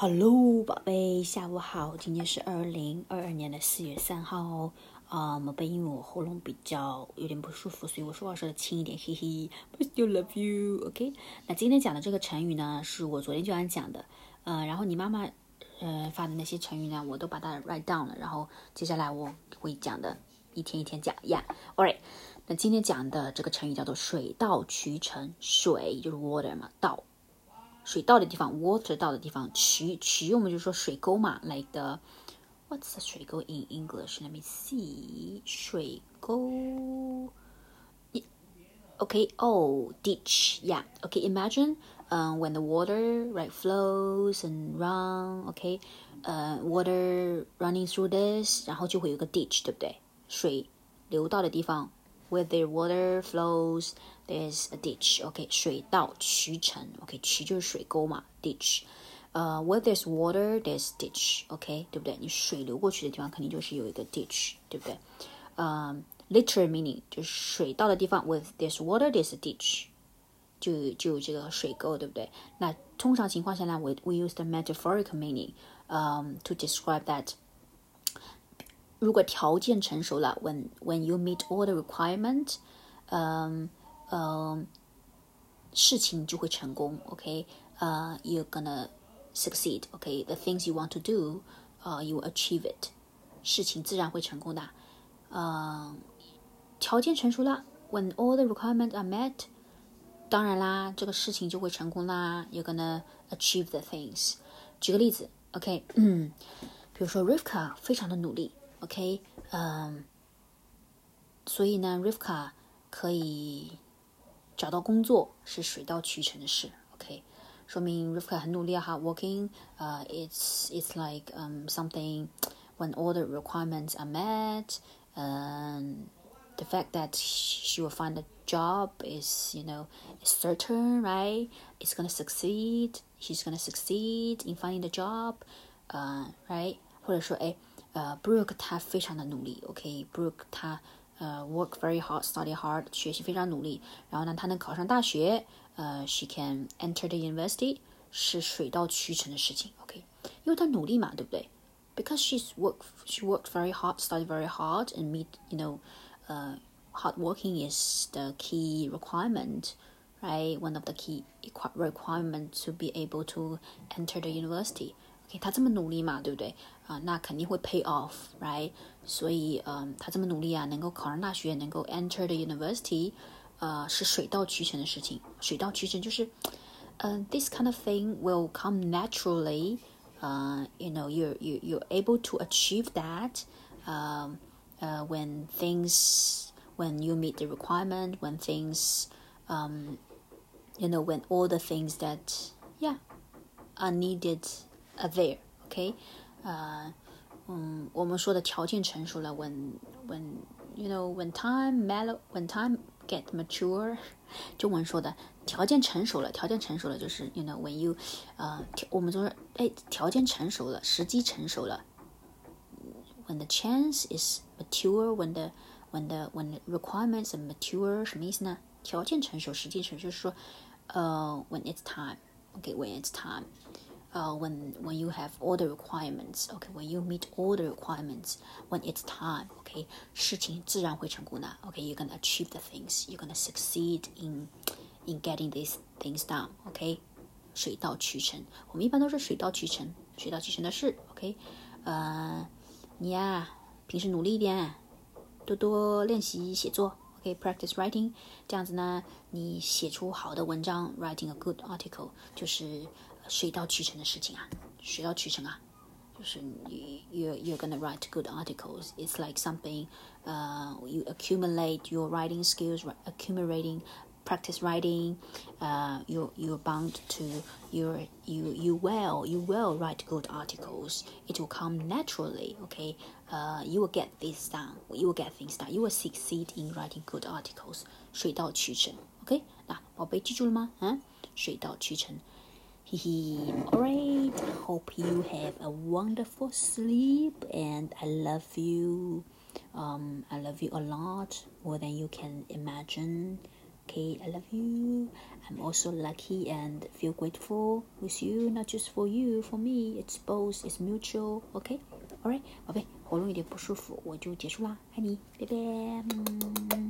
Hello，宝贝，下午好。今天是二零二二年的四月三号哦。啊，宝贝，因为我喉咙比较有点不舒服，所以我说话说的轻一点，嘿嘿。But still love you, OK？那今天讲的这个成语呢，是我昨天就想讲的。呃，然后你妈妈呃发的那些成语呢，我都把它 write down 了。然后接下来我会讲的，一天一天讲呀 all right 那今天讲的这个成语叫做水到渠成。水就是 water 嘛，到。水到的地方，water 到的地方，渠渠我们就说水沟嘛，like the what's the 水沟 in English？Let me see，水沟。Okay, oh, ditch, yeah. Okay, imagine, um, when the water right flows and run, okay, uh, water running through this，然后就会有个 ditch，对不对？水流到的地方 where the water flows, there's a ditch. OK，水到渠成。OK，渠就是水沟嘛，ditch。呃、uh,，where there's water, there's ditch. OK，对不对？你水流过去的地方肯定就是有一个 ditch，对不对？嗯、um,，literal meaning 就是水到的地方，with there's water, there's a ditch，就就有这个水沟，对不对？那通常情况下呢，we we use the metaphorical meaning, um, to describe that. 如果条件成熟了，when when you meet all the requirement，嗯嗯，事情就会成功。OK，呃、uh,，you're gonna succeed。OK，the、okay? things you want to do，呃、uh,，you will achieve it，事情自然会成功的。呃、uh,，条件成熟了，when all the requirements are met，当然啦，这个事情就会成功啦。You're gonna achieve the things。举个例子，OK，嗯，比如说 Rivka 非常的努力。 OK，嗯，所以呢，Rivka 可以找到工作是水到渠成的事。OK，说明 Rivka 很努力啊，hard working。呃、uh,，it's it's like um something when all the requirements are met. Um, the fact that she will find a job is, you know, is certain, right? It's gonna succeed. She's gonna succeed in finding the job. Uh, right? 或者说，哎。 呃，Brooke 他非常的努力，OK，Brooke 他呃 work very hard，study hard，学习非常努力，然后呢，他能考上大学，呃，she can enter the university，是水到渠成的事情，OK，因为他努力嘛，对不对？Because she's work, she worked very hard, studied very hard, and meet, you know, uh, hard working is the key requirement, right? One of the key requirements to be able to enter the university. 给他这么努力嘛，对不对啊？那肯定会 pay off，right？所以，嗯，他这么努力啊，能够考上大学，能够 enter the university，呃，是水到渠成的事情。水到渠成就是，嗯，this kind of thing will come naturally。呃，you know you you you're able to achieve that。呃呃，when things when you meet the requirement when things um you know when all the things that yeah are needed are there. Okay, 呃，嗯，我们说的条件成熟了，when when you know when time mellow when time get mature，中文说的条件成熟了，条件成熟了就是 you know when you，呃，我们说哎，条件成熟了，时机成熟了。When the chance is mature, when the when the when the requirements are mature，什么意思呢？条件成熟，时机成熟，就是说，呃，when it's time，OK，when it's time。 uh, when when you have all the requirements, okay, when you meet all the requirements, when it's time, okay, 事情自然会成功的，okay, you're gonna achieve the things, you're gonna succeed in in getting these things done, okay，水到渠成，我们一般都是水到渠成，水到渠成的事，OK，呃，你呀，平时努力一点，多多练习写作，OK，practice、okay, writing，这样子呢，你写出好的文章，writing a good article，就是 水到渠成的事情啊，水到渠成啊，就是你 you you're gonna write good articles. It's like something, uh, you accumulate your writing skills, accumulating practice writing. Uh, you you're bound to you you you will you will write good articles. It will come naturally. Okay. Uh, you will get this done. You will get things done. You will succeed in writing good articles. 水到渠成。OK，那宝贝记住了吗？嗯，水到渠成。 Hee Alright, hope you have a wonderful sleep and I love you. Um, I love you a lot more than you can imagine. Okay, I love you. I'm also lucky and feel grateful with you, not just for you, for me. It's both. It's mutual. Okay, alright，宝贝，喉咙有点不舒服，我就结束啦。爱你，拜拜。嗯